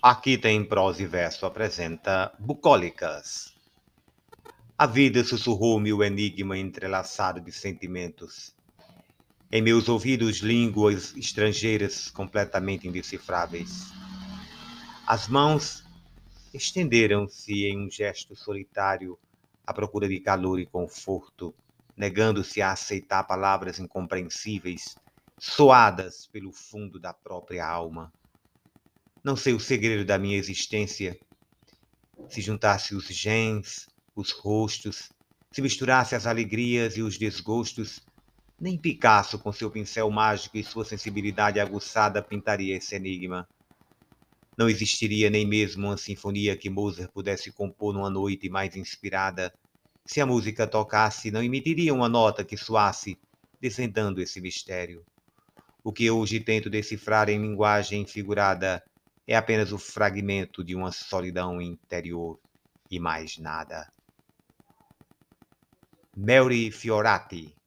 Aqui tem prosa e verso apresenta Bucólicas. A vida sussurrou-me o enigma entrelaçado de sentimentos. Em meus ouvidos, línguas estrangeiras completamente indecifráveis. As mãos estenderam-se em um gesto solitário à procura de calor e conforto, negando-se a aceitar palavras incompreensíveis, soadas pelo fundo da própria alma. Não sei o segredo da minha existência. Se juntasse os gens, os rostos, se misturasse as alegrias e os desgostos, nem Picasso, com seu pincel mágico e sua sensibilidade aguçada, pintaria esse enigma. Não existiria nem mesmo uma sinfonia que Mozart pudesse compor numa noite mais inspirada. Se a música tocasse, não emitiria uma nota que soasse, desvendando esse mistério. O que hoje tento decifrar em linguagem figurada é apenas o fragmento de uma solidão interior e mais nada. Mary Fiorati